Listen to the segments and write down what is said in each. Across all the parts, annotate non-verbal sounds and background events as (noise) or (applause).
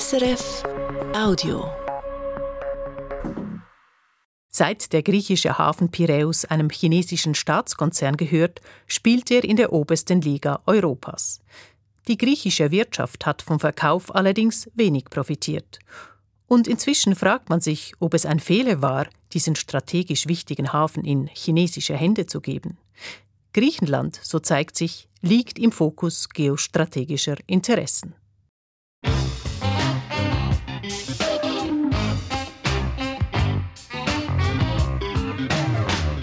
SRF Audio. Seit der griechische Hafen Piräus einem chinesischen Staatskonzern gehört, spielt er in der obersten Liga Europas. Die griechische Wirtschaft hat vom Verkauf allerdings wenig profitiert. Und inzwischen fragt man sich, ob es ein Fehler war, diesen strategisch wichtigen Hafen in chinesische Hände zu geben. Griechenland, so zeigt sich, liegt im Fokus geostrategischer Interessen.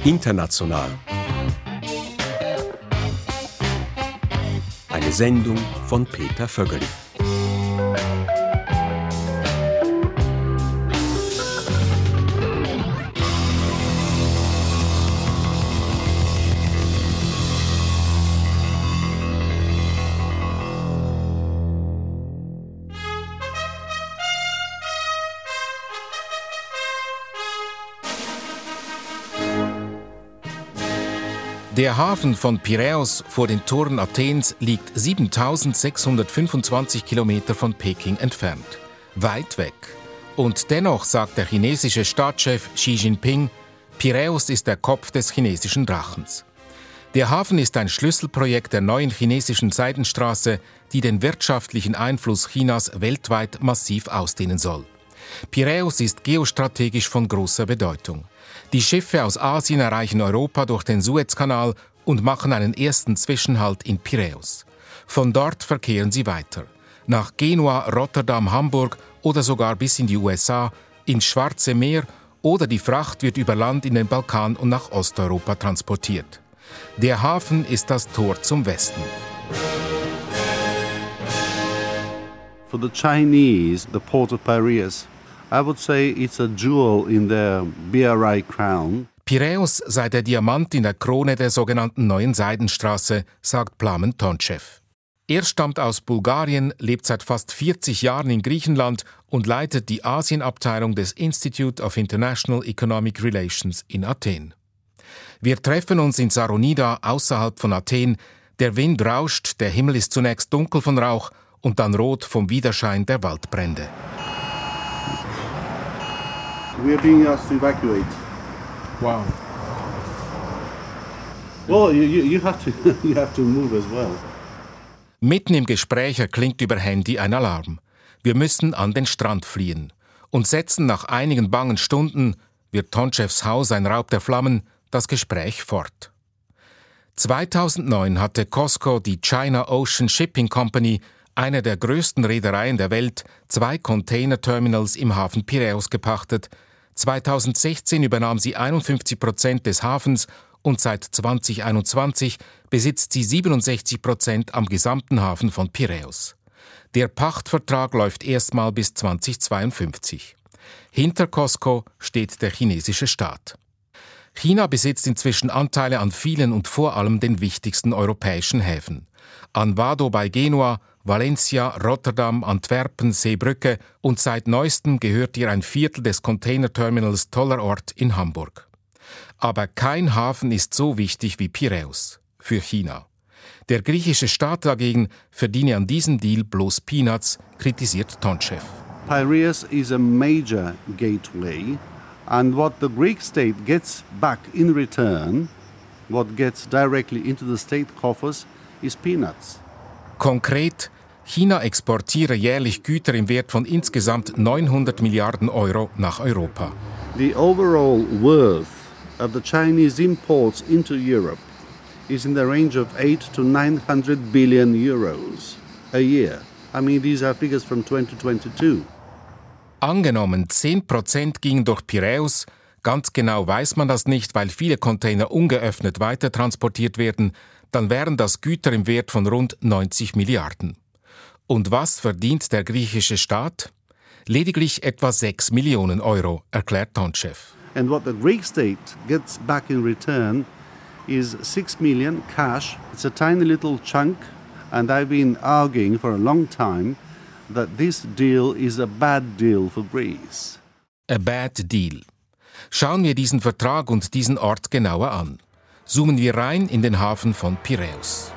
International. Eine Sendung von Peter Vögeli. Der Hafen von Piräus vor den Toren Athens liegt 7625 Kilometer von Peking entfernt. Weit weg. Und dennoch sagt der chinesische Staatschef Xi Jinping, Piräus ist der Kopf des chinesischen Drachens. Der Hafen ist ein Schlüsselprojekt der neuen chinesischen Seidenstraße, die den wirtschaftlichen Einfluss Chinas weltweit massiv ausdehnen soll. Piräus ist geostrategisch von großer Bedeutung. Die Schiffe aus Asien erreichen Europa durch den Suezkanal und machen einen ersten Zwischenhalt in Piräus. Von dort verkehren sie weiter. Nach Genua, Rotterdam, Hamburg oder sogar bis in die USA, ins Schwarze Meer oder die Fracht wird über Land in den Balkan und nach Osteuropa transportiert. Der Hafen ist das Tor zum Westen. For the Chinese, the port of Piraeus I would say it's a jewel in their BRI crown. Piräus sei der Diamant in der Krone der sogenannten Neuen Seidenstraße, sagt Plamen Tonchev. Er stammt aus Bulgarien, lebt seit fast 40 Jahren in Griechenland und leitet die Asienabteilung des Institute of International Economic Relations in Athen. Wir treffen uns in Saronida außerhalb von Athen. Der Wind rauscht, der Himmel ist zunächst dunkel von Rauch und dann rot vom Widerschein der Waldbrände. We're being asked to evacuate. Wow. Well, you, you, you, have to, (laughs) you have to move as well. Mitten im Gespräch erklingt über Handy ein Alarm. Wir müssen an den Strand fliehen und setzen nach einigen bangen Stunden, wird Tonchefs Haus ein Raub der Flammen, das Gespräch fort. 2009 hatte Costco die China Ocean Shipping Company, eine der größten Reedereien der Welt, zwei Containerterminals im Hafen Piräus gepachtet, 2016 übernahm sie 51 Prozent des Hafens und seit 2021 besitzt sie 67 Prozent am gesamten Hafen von Piräus. Der Pachtvertrag läuft erstmal bis 2052. Hinter Costco steht der chinesische Staat. China besitzt inzwischen Anteile an vielen und vor allem den wichtigsten europäischen Häfen. An Vado bei Genua, Valencia, Rotterdam, Antwerpen, Seebrücke und seit neuestem gehört ihr ein Viertel des Containerterminals Tollerort in Hamburg. Aber kein Hafen ist so wichtig wie Piräus für China. Der griechische Staat dagegen verdiene an diesem Deal bloß Peanuts, kritisiert Tonchev. Piraeus is a major gateway, and what the Greek state gets back in return, what gets directly into the state coffers, is peanuts. Konkret, China exportiere jährlich Güter im Wert von insgesamt 900 Milliarden Euro nach Europa. The overall worth of the Chinese imports into Europe is in the range of 8 to 900 billion euros a year. I mean, these are figures from 2022. Angenommen, 10% gingen durch Piräus, ganz genau weiß man das nicht, weil viele Container ungeöffnet weitertransportiert werden, dann wären das Güter im Wert von rund 90 Milliarden. Und was verdient der griechische Staat? Lediglich etwa 6 Millionen Euro, erklärt Tonchev. And what the Greek state gets back in return is 6 million cash. It's a tiny little chunk, and I've been arguing for a long time that this deal is a bad deal for Greece. A bad deal. Schauen wir diesen Vertrag und diesen Ort genauer an zoomen wir rein in den Hafen von Piräus.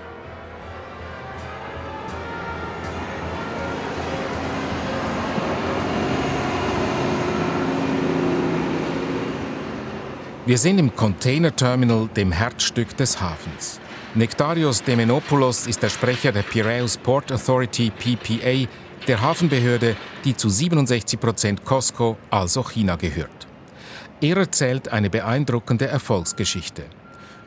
Wir sind im Containerterminal, dem Herzstück des Hafens. Nektarios Demenopoulos ist der Sprecher der Piraeus Port Authority PPA, der Hafenbehörde, die zu 67 Prozent Costco, also China, gehört. Er erzählt eine beeindruckende Erfolgsgeschichte.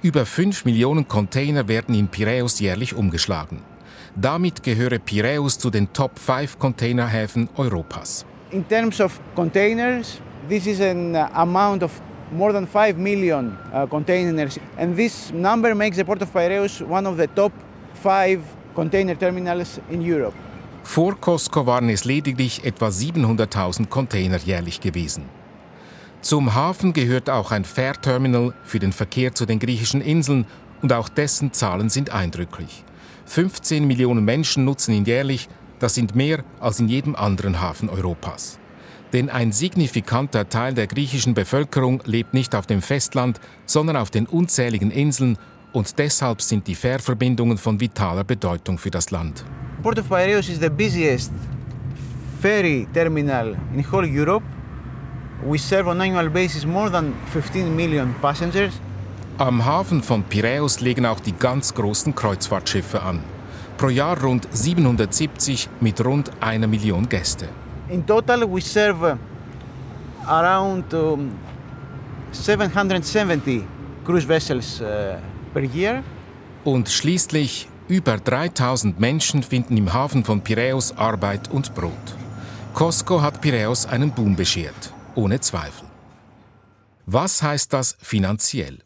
Über 5 Millionen Container werden in Piraeus jährlich umgeschlagen. Damit gehöre Piraeus zu den Top 5 Containerhäfen Europas. In terms of containers, this is an amount of more than 5 million uh, containers. And this number makes the Port of Piraeus one of the top 5 container terminals in Europe. Vor Costco waren es lediglich etwa 700.000 Container jährlich gewesen. Zum Hafen gehört auch ein Fährterminal für den Verkehr zu den griechischen Inseln und auch dessen Zahlen sind eindrücklich. 15 Millionen Menschen nutzen ihn jährlich, das sind mehr als in jedem anderen Hafen Europas. Denn ein signifikanter Teil der griechischen Bevölkerung lebt nicht auf dem Festland, sondern auf den unzähligen Inseln und deshalb sind die Fährverbindungen von vitaler Bedeutung für das Land. Port of Piraeus is the busiest ferry terminal in whole Europe. We serve on annual basis more than 15 million passengers. Am Hafen von Piräus legen auch die ganz großen Kreuzfahrtschiffe an. Pro Jahr rund 770 mit rund einer Million Gäste. In total, we serve uh, around um, 770 cruise vessels uh, per year. Und schließlich über 3000 Menschen finden im Hafen von Piräus Arbeit und Brot. Costco hat Piräus einen Boom beschert, ohne Zweifel. Was heißt das finanziell?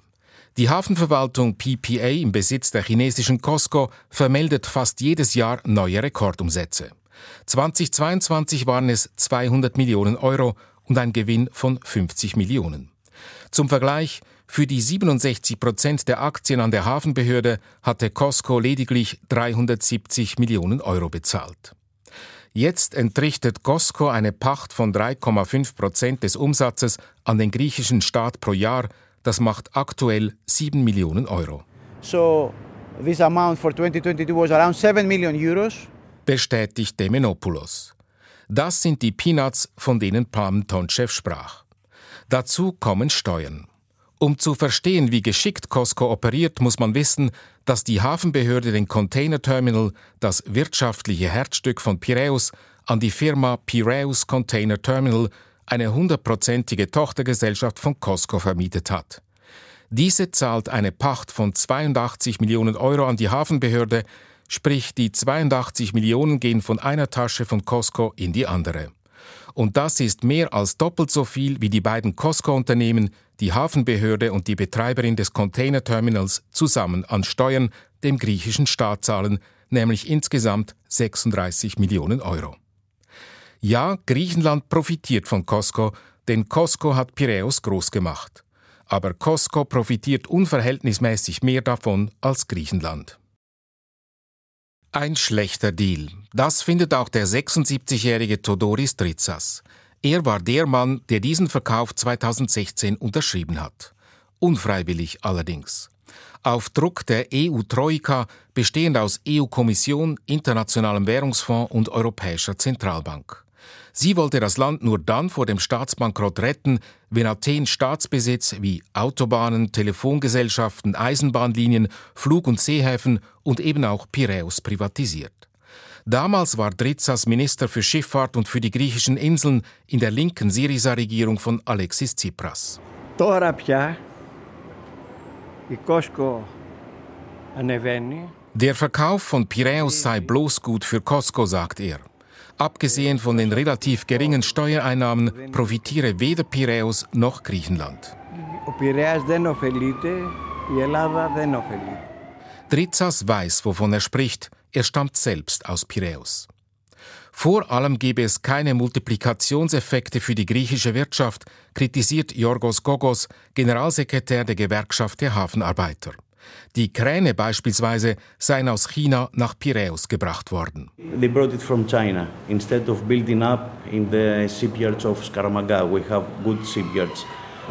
Die Hafenverwaltung PPA im Besitz der chinesischen Costco vermeldet fast jedes Jahr neue Rekordumsätze. 2022 waren es 200 Millionen Euro und ein Gewinn von 50 Millionen. Zum Vergleich, für die 67 Prozent der Aktien an der Hafenbehörde hatte Costco lediglich 370 Millionen Euro bezahlt. Jetzt entrichtet Costco eine Pacht von 3,5 Prozent des Umsatzes an den griechischen Staat pro Jahr. Das macht aktuell 7 Millionen Euro. So this amount for 2022 was around 7 million euros bestätigt Demenopoulos. Das sind die Peanuts, von denen Pam Tonchev sprach. Dazu kommen Steuern. Um zu verstehen, wie geschickt Costco operiert, muss man wissen, dass die Hafenbehörde den Container Terminal, das wirtschaftliche Herzstück von Piraeus, an die Firma Piraeus Container Terminal, eine hundertprozentige Tochtergesellschaft von Costco, vermietet hat. Diese zahlt eine Pacht von 82 Millionen Euro an die Hafenbehörde, Sprich, die 82 Millionen gehen von einer Tasche von Costco in die andere. Und das ist mehr als doppelt so viel, wie die beiden Costco-Unternehmen, die Hafenbehörde und die Betreiberin des Containerterminals zusammen an Steuern dem griechischen Staat zahlen, nämlich insgesamt 36 Millionen Euro. Ja, Griechenland profitiert von Costco, denn Costco hat Piräus groß gemacht. Aber Costco profitiert unverhältnismäßig mehr davon als Griechenland. Ein schlechter Deal. Das findet auch der 76-jährige Todoris Dritsas. Er war der Mann, der diesen Verkauf 2016 unterschrieben hat. Unfreiwillig allerdings. Auf Druck der EU-Troika, bestehend aus EU-Kommission, Internationalem Währungsfonds und Europäischer Zentralbank. Sie wollte das Land nur dann vor dem Staatsbankrott retten, wenn Athen Staatsbesitz wie Autobahnen, Telefongesellschaften, Eisenbahnlinien, Flug- und Seehäfen und eben auch Piräus privatisiert. Damals war Dritsas Minister für Schifffahrt und für die griechischen Inseln in der linken Syriza-Regierung von Alexis Tsipras. Τώρα πια η Κόσκο ανεβαίνει. Der Verkauf von Piräus sei bloß gut für Costco, sagt er. Abgesehen von den relativ geringen Steuereinnahmen profitiere weder Piräus noch Griechenland. Dritsas weiß, wovon er spricht. Er stammt selbst aus Piräus. Vor allem gebe es keine Multiplikationseffekte für die griechische Wirtschaft, kritisiert Yorgos Gogos, Generalsekretär der Gewerkschaft der Hafenarbeiter. Die Kräne beispielsweise seien aus China nach Piräus gebracht worden. They brought it from China instead of building up in the shipyards of Skaramaga. We have good shipyards.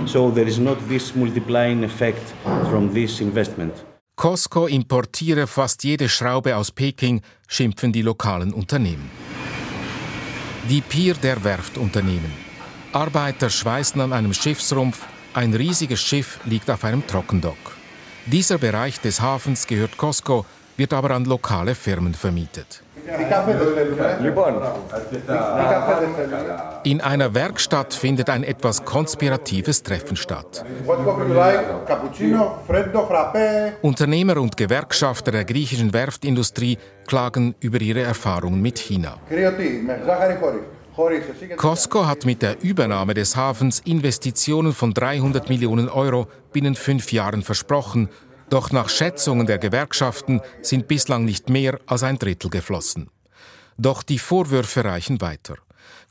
So there is not this multiplying effect from this investment. Costco importiere fast jede Schraube aus Peking, schimpfen die lokalen Unternehmen. Die Pier der Werftunternehmen. Arbeiter schweißen an einem Schiffsrumpf, Ein riesiges Schiff liegt auf einem Trockendock. Dieser Bereich des Hafens gehört Costco, wird aber an lokale Firmen vermietet. In einer Werkstatt findet ein etwas konspiratives Treffen statt. Unternehmer und Gewerkschafter der griechischen Werftindustrie klagen über ihre Erfahrungen mit China. Costco hat mit der Übernahme des Hafens Investitionen von 300 Millionen Euro binnen fünf Jahren versprochen, doch nach Schätzungen der Gewerkschaften sind bislang nicht mehr als ein Drittel geflossen. Doch die Vorwürfe reichen weiter.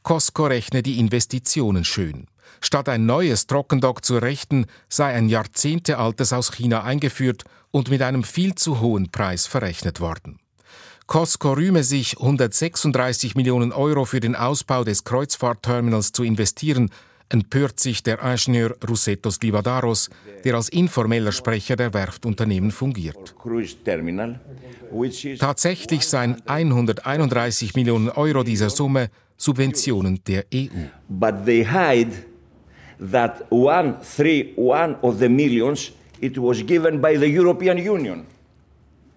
Costco rechne die Investitionen schön. Statt ein neues Trockendock zu errichten, sei ein jahrzehntealtes aus China eingeführt und mit einem viel zu hohen Preis verrechnet worden. Costco rühme sich, 136 Millionen Euro für den Ausbau des Kreuzfahrtterminals zu investieren, empört sich der Ingenieur Roussetos Livadaros, der als informeller Sprecher der Werftunternehmen fungiert. Tatsächlich seien 131 Millionen Euro dieser Summe Subventionen der EU. But they hide that one, three, one of the millions, it was given by the European Union.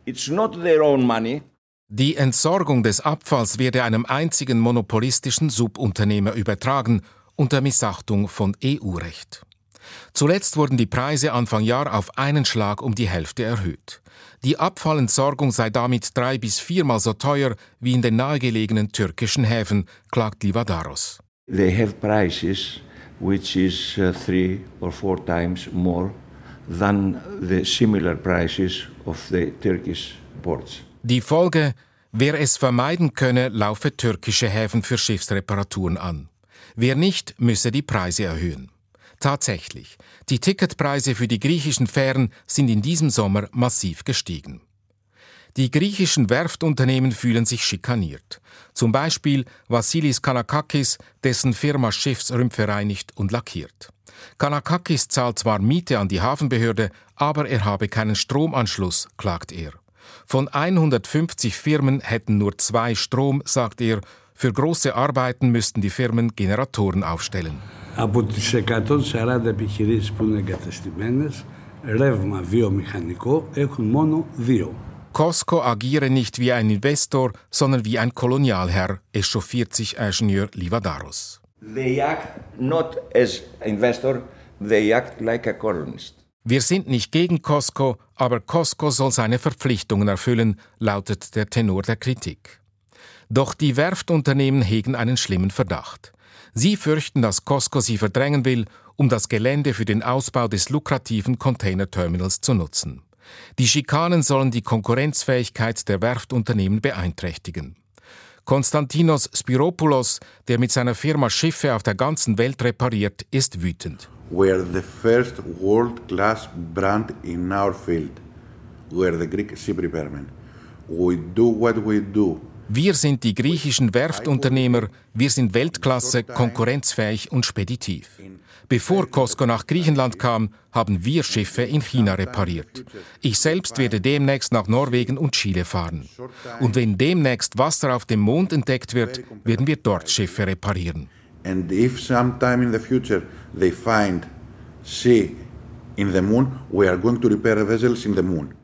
It's not their own money. Die Entsorgung des Abfalls werde einem einzigen monopolistischen Subunternehmer übertragen unter Missachtung von EU-Recht. Zuletzt wurden die Preise Anfang Jahr auf einen Schlag um die Hälfte erhöht. Die Abfallentsorgung sei damit drei bis viermal so teuer wie in den nahegelegenen türkischen Häfen, klagt Livadaros. They have prices which is uh, three or four times more than the similar prices of the Turkish ports. Die Folge, wer es vermeiden könne, laufe türkische Häfen für Schiffsreparaturen an. Wer nicht, müsse die Preise erhöhen. Tatsächlich, die Ticketpreise für die griechischen Fähren sind in diesem Sommer massiv gestiegen. Die griechischen Werftunternehmen fühlen sich schikaniert. Zum Beispiel Vassilis Kanakakis, dessen Firma Schiffsrümpfe reinigt und lackiert. Kanakakis zahlt zwar Miete an die Hafenbehörde, aber er habe keinen Stromanschluss, klagt er. Von 150 Firmen hätten nur zwei Strom, sagt er. Für große Arbeiten müssten die Firmen Generatoren aufstellen. Από τις 140 επιχειρήσεις που είναι εγκατεστημένες, ρεύμα βιομηχανικό έχουν μόνο δύο. Costco agiere nicht wie ein Investor, sondern wie ein Kolonialherr, echauffiert sich Ingenieur Livadaros. They act not as investor, they act like a colonist. Wir sind nicht gegen Costco, aber Costco soll seine Verpflichtungen erfüllen, lautet der Tenor der Kritik. Doch die Werftunternehmen hegen einen schlimmen Verdacht. Sie fürchten, dass Costco sie verdrängen will, um das Gelände für den Ausbau des lukrativen Containerterminals zu nutzen. Die Schikanen sollen die Konkurrenzfähigkeit der Werftunternehmen beeinträchtigen. Konstantinos Spiropoulos, der mit seiner Firma Schiffe auf der ganzen Welt repariert, ist wütend. We're the first world-class brand in our field. We're the Greek ship repairmen. We do what we do. Wir sind die griechischen Werftunternehmer, wir sind Weltklasse, konkurrenzfähig und speditiv. Bevor Costco nach Griechenland kam, haben wir Schiffe in China repariert. Ich selbst werde demnächst nach Norwegen und Chile fahren. Und wenn demnächst Wasser auf dem Mond entdeckt wird, werden wir dort Schiffe reparieren. And if sometime in the future they find sea in the moon, we are going to repair vessels in the moon.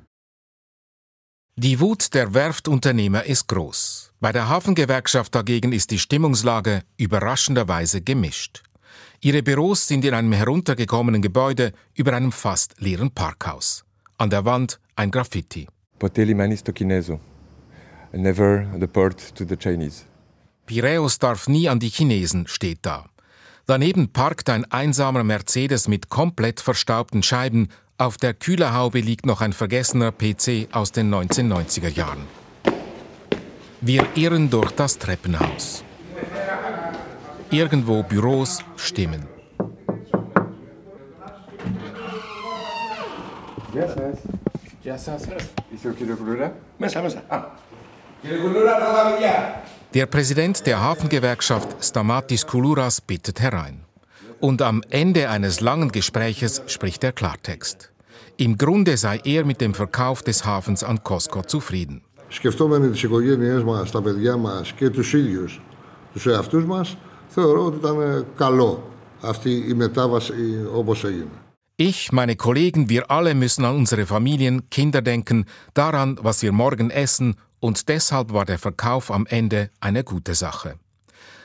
Die Wut der Werftunternehmer ist groß. Bei der Hafengewerkschaft dagegen ist die Stimmungslage überraschenderweise gemischt. Ihre Büros sind in einem heruntergekommenen Gebäude über einem fast leeren Parkhaus. An der Wand ein Graffiti. Poteli manis to Kineso. Never deport to the Chinese. Piräus darf nie an die Chinesen steht da. Daneben parkt ein einsamer Mercedes mit komplett verstaubten Scheiben, auf der Kühlerhaube liegt noch ein vergessener PC aus den 1990er Jahren. Wir irren durch das Treppenhaus. Irgendwo Büros, Stimmen. Yes, yes. Yes, yes, yes. Is your Kirakulura? Mesa, mesa. Ah. Kirakulura no familia. Der Präsident der Hafengewerkschaft Stamatis Koulouras bittet herein. Und am Ende eines langen Gespräches spricht er Klartext. Im Grunde sei er mit dem Verkauf des Hafens an Costco zufrieden. Σκεφτόμενοι τις οικογένειές μας, τα παιδιά μας και τους ίδιους, τους εαυτούς μας, θεωρώ ότι ήταν καλό αυτή η μετάβαση όπως έγινε. Ich, meine Kollegen, wir alle müssen an unsere Familien, Kinder denken, daran, was wir morgen essen, und deshalb war der Verkauf am Ende eine gute Sache.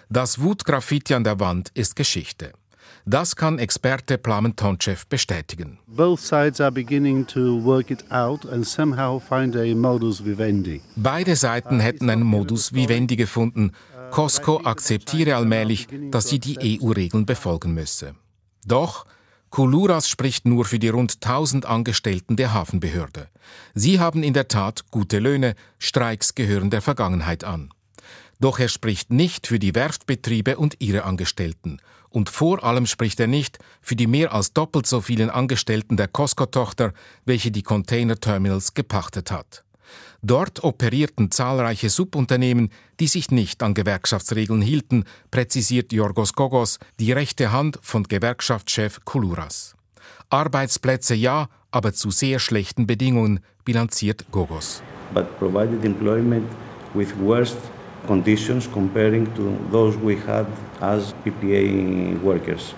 Das Wutgraffiti an der Wand ist Geschichte. Das kann Experte Plamen Tonchev bestätigen. Beide Seiten hätten einen Modus vivendi gefunden. Costco akzeptiere allmählich, dass sie die EU-Regeln befolgen müsse. Doch Kuluras spricht nur für die rund 1000 Angestellten der Hafenbehörde. Sie haben in der Tat gute Löhne, Streiks gehören der Vergangenheit an. Doch er spricht nicht für die Werftbetriebe und ihre Angestellten. Und vor allem spricht er nicht für die mehr als doppelt so vielen Angestellten der Costco-Tochter, welche die Container-Terminals gepachtet hat. Dort operierten zahlreiche Subunternehmen, die sich nicht an Gewerkschaftsregeln hielten, präzisiert Jorgos Gogos, die rechte Hand von Gewerkschaftschef Kuluras. Arbeitsplätze ja, aber zu sehr schlechten Bedingungen, bilanziert Gogos. But provided employment with worst conditions comparing to those we had as PPA workers.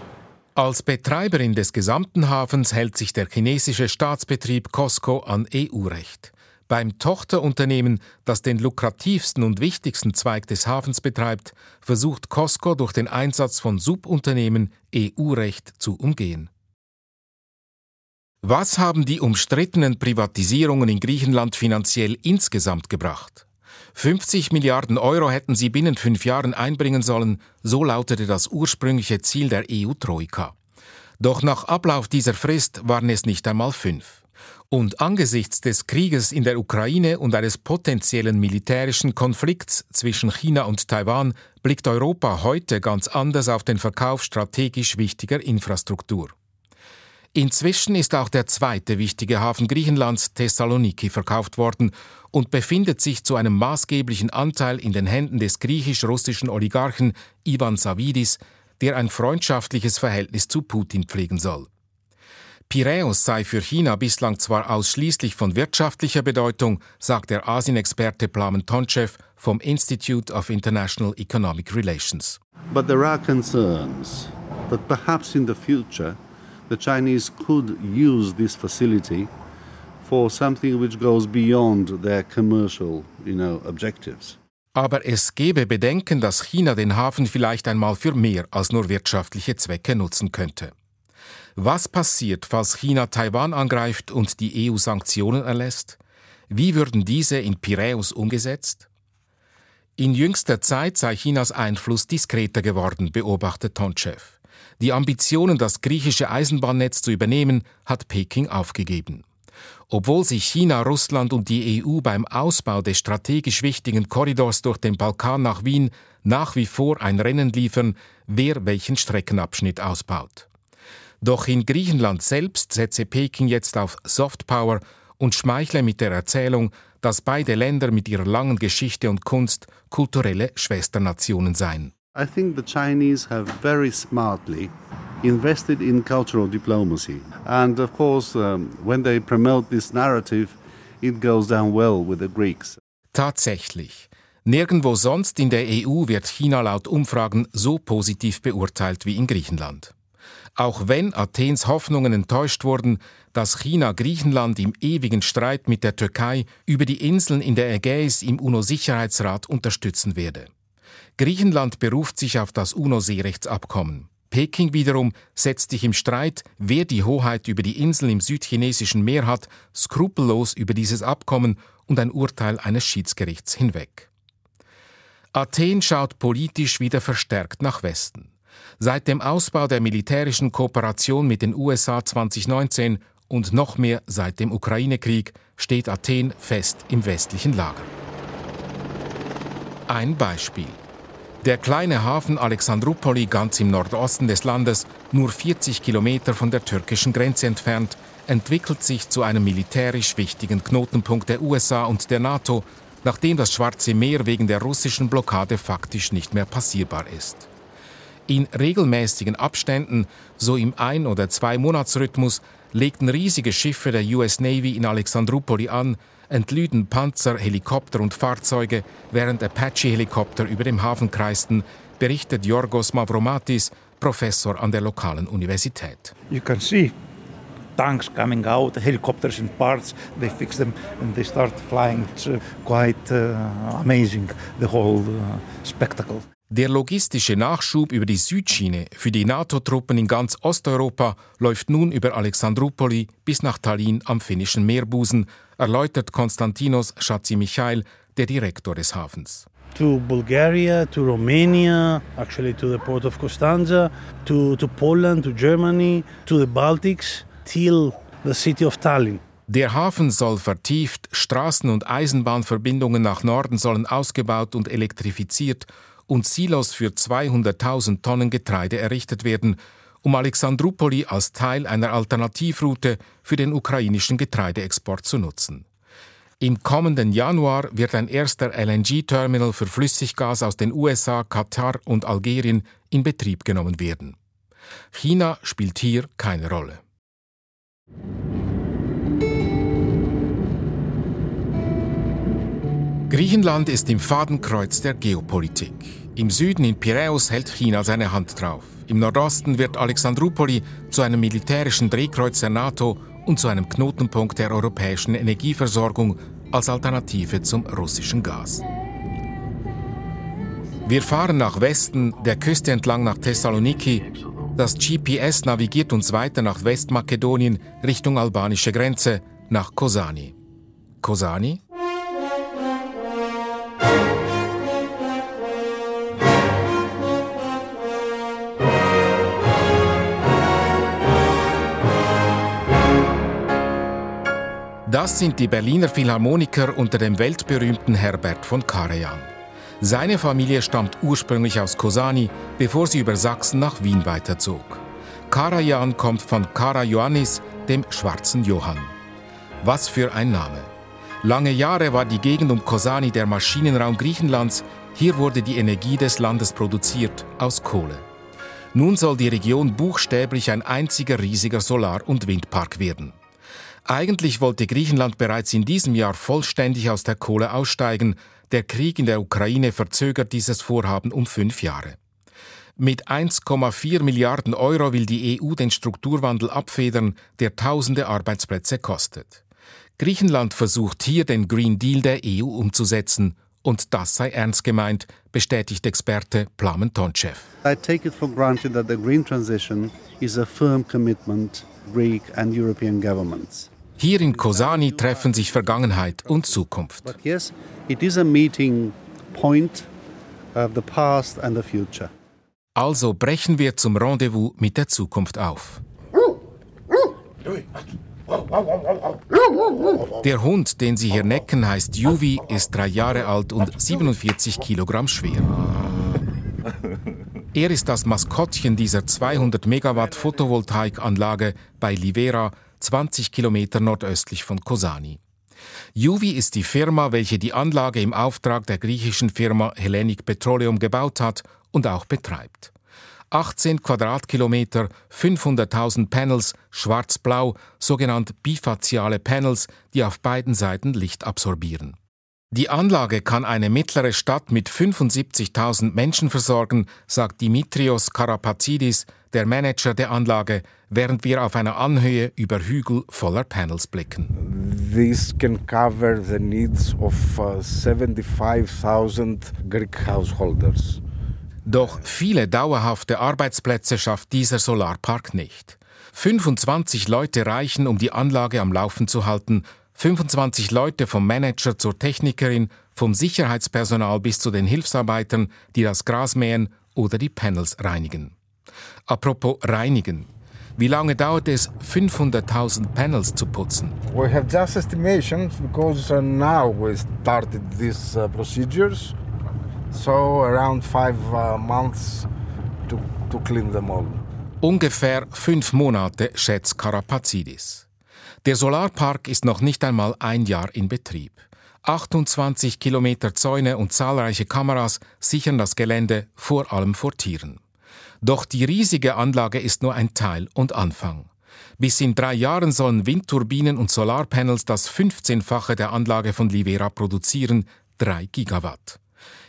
Als Betreiberin des gesamten Hafens hält sich der chinesische Staatsbetrieb Costco an EU-Recht. Beim Tochterunternehmen, das den lukrativsten und wichtigsten Zweig des Hafens betreibt, versucht Costco durch den Einsatz von Subunternehmen EU-Recht zu umgehen. Was haben die umstrittenen Privatisierungen in Griechenland finanziell insgesamt gebracht? 50 Milliarden Euro hätten sie binnen fünf Jahren einbringen sollen, so lautete das ursprüngliche Ziel der EU-Troika. Doch nach Ablauf dieser Frist waren es nicht einmal fünf. Und angesichts des Krieges in der Ukraine und eines potenziellen militärischen Konflikts zwischen China und Taiwan blickt Europa heute ganz anders auf den Verkauf strategisch wichtiger Infrastruktur. Inzwischen ist auch der zweite wichtige Hafen Griechenlands, Thessaloniki, verkauft worden und befindet sich zu einem maßgeblichen Anteil in den Händen des griechisch-russischen Oligarchen Ivan Savidis, der ein freundschaftliches Verhältnis zu Putin pflegen soll. Piräus sei für China bislang zwar ausschließlich von wirtschaftlicher Bedeutung, sagt der Asienexperte Plamen Tonchev vom Institute of International Economic Relations. But there are concerns that perhaps in the future the Chinese could use this facility for something which goes beyond their commercial, you know, objectives. Aber es gebe Bedenken, dass China den Hafen vielleicht einmal für mehr als nur wirtschaftliche Zwecke nutzen könnte. Was passiert, falls China Taiwan angreift und die EU Sanktionen erlässt? Wie würden diese in Piräus umgesetzt? In jüngster Zeit sei Chinas Einfluss diskreter geworden, beobachtet Tonchev. Die Ambitionen, das griechische Eisenbahnnetz zu übernehmen, hat Peking aufgegeben. Obwohl sich China, Russland und die EU beim Ausbau des strategisch wichtigen Korridors durch den Balkan nach Wien nach wie vor ein Rennen liefern, wer welchen Streckenabschnitt ausbaut. Doch in Griechenland selbst setze Peking jetzt auf Softpower und schmeichle mit der Erzählung, dass beide Länder mit ihrer langen Geschichte und Kunst kulturelle Schwesternationen seien. I think the Chinese have very smartly invested in cultural diplomacy. And of course, um, when they promote this narrative, it goes down well with the Greeks. Tatsächlich. Nirgendwo sonst in der EU wird China laut Umfragen so positiv beurteilt wie in Griechenland. Auch wenn Athens Hoffnungen enttäuscht wurden, dass China Griechenland im ewigen Streit mit der Türkei über die Inseln in der Ägäis im UNO-Sicherheitsrat unterstützen werde. Griechenland beruft sich auf das UNO-Seerechtsabkommen. Peking wiederum setzt sich im Streit, wer die Hoheit über die Inseln im südchinesischen Meer hat, skrupellos über dieses Abkommen und ein Urteil eines Schiedsgerichts hinweg. Athen schaut politisch wieder verstärkt nach Westen. Seit dem Ausbau der militärischen Kooperation mit den USA 2019 und noch mehr seit dem Ukraine-Krieg steht Athen fest im westlichen Lager. Ein Beispiel. Der kleine Hafen Alexandroupoli ganz im Nordosten des Landes, nur 40 Kilometer von der türkischen Grenze entfernt, entwickelt sich zu einem militärisch wichtigen Knotenpunkt der USA und der NATO, nachdem das Schwarze Meer wegen der russischen Blockade faktisch nicht mehr passierbar ist. In regelmäßigen Abständen, so im Ein- oder Zwei-Monats-Rhythmus, legten riesige Schiffe der US Navy in Alexandroupoli an, entlüden Panzer, Helikopter und Fahrzeuge, während Apache-Helikopter über dem Hafen kreisten, berichtet Yorgos Mavromatis, Professor an der lokalen Universität. You can see tanks coming out, helicopters in parts, they fix them and they start flying. It's uh, quite uh, amazing, the whole uh, spectacle. Der logistische Nachschub über die Südschiene für die NATO-Truppen in ganz Osteuropa läuft nun über Alexandroupoli bis nach Tallinn am finnischen Meerbusen, erläutert Konstantinos Schatzi-Michail, der Direktor des Hafens. To Bulgaria, to Romania, actually to the port of Constanza, to, to Poland, to Germany, to the Baltics, till the city of Tallinn. Der Hafen soll vertieft, Straßen- und Eisenbahnverbindungen nach Norden sollen ausgebaut und elektrifiziert und Silos für 200.000 Tonnen Getreide errichtet werden, um Alexandroupoli als Teil einer Alternativroute für den ukrainischen Getreideexport zu nutzen. Im kommenden Januar wird ein erster LNG-Terminal für Flüssiggas aus den USA, Katar und Algerien in Betrieb genommen werden. China spielt hier keine Rolle. Griechenland ist im Fadenkreuz der Geopolitik. Im Süden in Piräus hält China seine Hand drauf. Im Nordosten wird Alexandroupoli zu einem militärischen Drehkreuz der NATO und zu einem Knotenpunkt der europäischen Energieversorgung als Alternative zum russischen Gas. Wir fahren nach Westen, der Küste entlang nach Thessaloniki. Das GPS navigiert uns weiter nach Westmakedonien Richtung albanische Grenze, nach Kosani. Kosani? Das sind die Berliner Philharmoniker unter dem weltberühmten Herbert von Karajan. Seine Familie stammt ursprünglich aus Kosani, bevor sie über Sachsen nach Wien weiterzog. Karajan kommt von Kara Ioannis, dem schwarzen Johann. Was für ein Name. Lange Jahre war die Gegend um Kosani der Maschinenraum Griechenlands. Hier wurde die Energie des Landes produziert aus Kohle. Nun soll die Region buchstäblich ein einziger riesiger Solar- und Windpark werden. Eigentlich wollte Griechenland bereits in diesem Jahr vollständig aus der Kohle aussteigen. Der Krieg in der Ukraine verzögert dieses Vorhaben um fünf Jahre. Mit 1,4 Milliarden Euro will die EU den Strukturwandel abfedern, der tausende Arbeitsplätze kostet. Griechenland versucht hier den Green Deal der EU umzusetzen, und das sei ernst gemeint, bestätigt Experte Plamen Tonchev. I take it for granted that the green transition is a firm commitment Greek and European governments. Hier in Kosani treffen sich Vergangenheit und Zukunft. But yes, it is a meeting point of the past and the future. Also brechen wir zum Rendezvous mit der Zukunft auf. Der Hund, den Sie hier necken, heißt Juvi, ist drei Jahre alt und 47 Kilogramm schwer. Er ist das Maskottchen dieser 200 Megawatt Photovoltaikanlage bei Livera, 20 Kilometer nordöstlich von Kosani. Juvi ist die Firma, welche die Anlage im Auftrag der griechischen Firma Hellenic Petroleum gebaut hat und auch betreibt. 18 Quadratkilometer, 500.000 Panels, schwarz-blau, sogenannte bifaziale Panels, die auf beiden Seiten Licht absorbieren. Die Anlage kann eine mittlere Stadt mit 75.000 Menschen versorgen, sagt Dimitrios Karapazidis, der Manager der Anlage, während wir auf einer Anhöhe über Hügel voller Panels blicken. This can cover the needs of uh, 75,000 Greek householders. Doch viele dauerhafte Arbeitsplätze schafft dieser Solarpark nicht. 25 Leute reichen, um die Anlage am Laufen zu halten 25 Leute vom Manager zur Technikerin, vom Sicherheitspersonal bis zu den Hilfsarbeitern, die das Gras mähen oder die Panels reinigen. Apropos reinigen. Wie lange dauert es, 500.000 Panels zu putzen? We have just estimations because uh, now we started these uh, procedures. So around five uh, months to, to clean them all. Ungefähr fünf Monate, schätzt Karapazidis. Der Solarpark ist noch nicht einmal ein Jahr in Betrieb. 28 Kilometer Zäune und zahlreiche Kameras sichern das Gelände vor allem vor Tieren. Doch die riesige Anlage ist nur ein Teil und Anfang. Bis in drei Jahren sollen Windturbinen und Solarpanels das 15-fache der Anlage von Livera produzieren, 3 Gigawatt.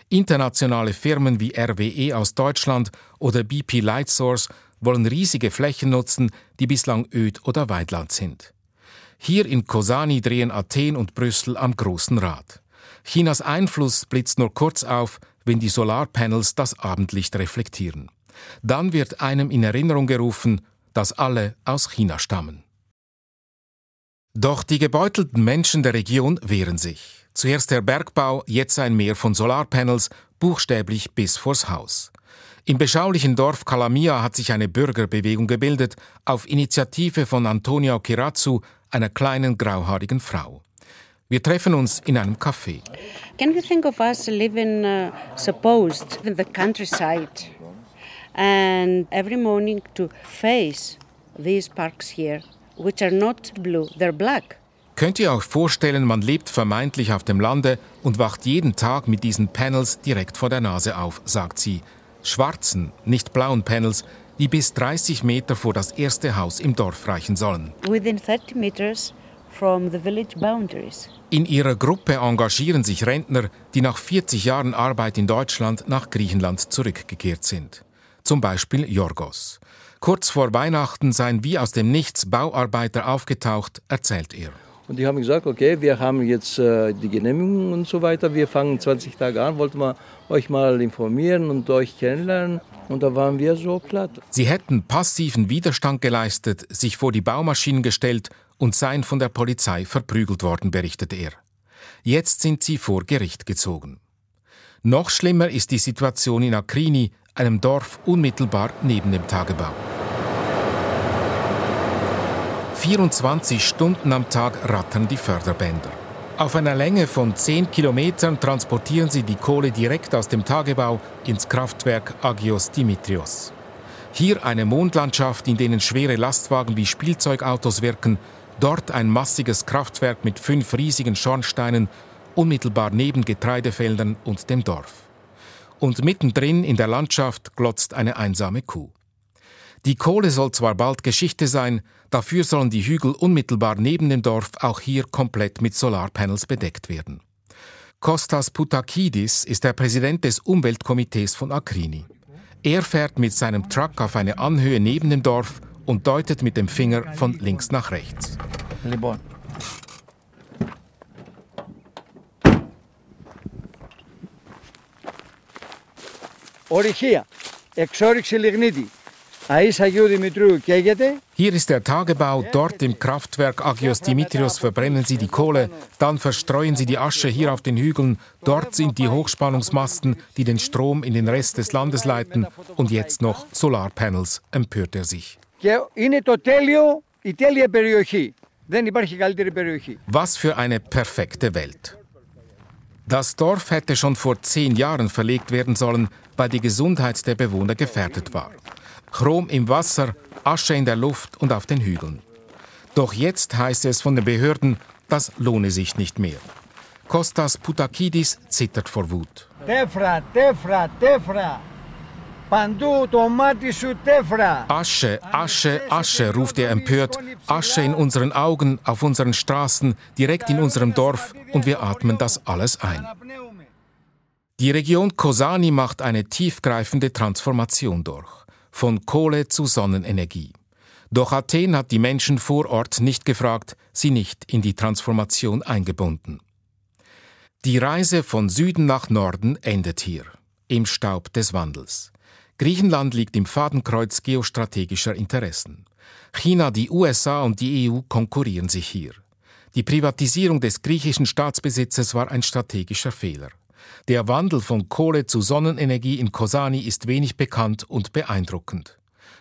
Internationale Firmen wie RWE aus Deutschland oder BP Lightsource wollen riesige Flächen nutzen, die bislang öd oder Weidland sind. Hier in Kosani drehen Athen und Brüssel am großen Rad. Chinas Einfluss blitzt nur kurz auf, wenn die Solarpanels das Abendlicht reflektieren. Dann wird einem in Erinnerung gerufen, dass alle aus China stammen. Doch die gebeutelten Menschen der Region wehren sich. Zuerst der Bergbau, jetzt ein Meer von Solarpanels, buchstäblich bis vors Haus. Im beschaulichen Dorf Calamia hat sich eine Bürgerbewegung gebildet, auf Initiative von Antonia Kiratsu, einer kleinen grauhaarigen Frau. Wir treffen uns in einem Café. Can you think of us living, uh, supposed, in the countryside, and every morning to face these parks here, which are not blue, they're black. Könnt ihr euch vorstellen, man lebt vermeintlich auf dem Lande und wacht jeden Tag mit diesen Panels direkt vor der Nase auf, sagt sie. Schwarzen, nicht blauen Panels, die bis 30 Meter vor das erste Haus im Dorf reichen sollen. Within 30 meters from the village boundaries. In ihrer Gruppe engagieren sich Rentner, die nach 40 Jahren Arbeit in Deutschland nach Griechenland zurückgekehrt sind. Zum Beispiel Jorgos. Kurz vor Weihnachten seien wie aus dem Nichts Bauarbeiter aufgetaucht, erzählt er. Und die haben gesagt, okay, wir haben jetzt äh, die Genehmigung und so weiter. Wir fangen 20 Tage an, wollten wir euch mal informieren und euch kennenlernen. Und da waren wir so platt. Sie hätten passiven Widerstand geleistet, sich vor die Baumaschinen gestellt und seien von der Polizei verprügelt worden, berichtet er. Jetzt sind sie vor Gericht gezogen. Noch schlimmer ist die Situation in Akrini, einem Dorf unmittelbar neben dem Tagebau. 24 Stunden am Tag rattern die Förderbänder. Auf einer Länge von 10 Kilometern transportieren sie die Kohle direkt aus dem Tagebau ins Kraftwerk Agios Dimitrios. Hier eine Mondlandschaft, in denen schwere Lastwagen wie Spielzeugautos wirken, dort ein massiges Kraftwerk mit fünf riesigen Schornsteinen, unmittelbar neben Getreidefeldern und dem Dorf. Und mittendrin in der Landschaft glotzt eine einsame Kuh. Die Kohle soll zwar bald Geschichte sein, dafür sollen die Hügel unmittelbar neben dem Dorf auch hier komplett mit Solarpanels bedeckt werden. Kostas Poutakidis ist der Präsident des Umweltkomitees von Akrini. Er fährt mit seinem Truck auf eine Anhöhe neben dem Dorf und deutet mit dem Finger von links nach rechts. Ορυχία. Εξόριξη λιγνίτη. Hier ist der Tagebau, dort im Kraftwerk Agios Dimitrios verbrennen sie die Kohle, dann verstreuen sie die Asche hier auf den Hügeln, dort sind die Hochspannungsmasten, die den Strom in den Rest des Landes leiten und jetzt noch Solarpanels, empört er sich. Was für eine perfekte Welt. Das Dorf hätte schon vor zehn Jahren verlegt werden sollen, weil die Gesundheit der Bewohner gefährdet war. Chrom im Wasser, Asche in der Luft und auf den Hügeln. Doch jetzt heißt es von den Behörden, das lohne sich nicht mehr. Kostas Poutakidis zittert vor Wut. Tefra, Tefra, Tefra. Asche, Asche, Asche, ruft er empört. Asche in unseren Augen, auf unseren Straßen, direkt in unserem Dorf und wir atmen das alles ein. Die Region Kosani macht eine tiefgreifende Transformation durch von Kohle zu Sonnenenergie. Doch Athen hat die Menschen vor Ort nicht gefragt, sie nicht in die Transformation eingebunden. Die Reise von Süden nach Norden endet hier, im Staub des Wandels. Griechenland liegt im Fadenkreuz geostrategischer Interessen. China, die USA und die EU konkurrieren sich hier. Die Privatisierung des griechischen Staatsbesitzes war ein strategischer Fehler. Der Wandel von Kohle zu Sonnenenergie in Kosani ist wenig bekannt und beeindruckend.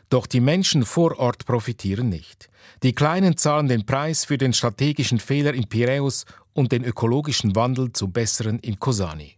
Doch die Menschen vor Ort profitieren nicht. Die Kleinen zahlen den Preis für den strategischen Fehler in Piräus und den ökologischen Wandel zum Besseren in Kosani.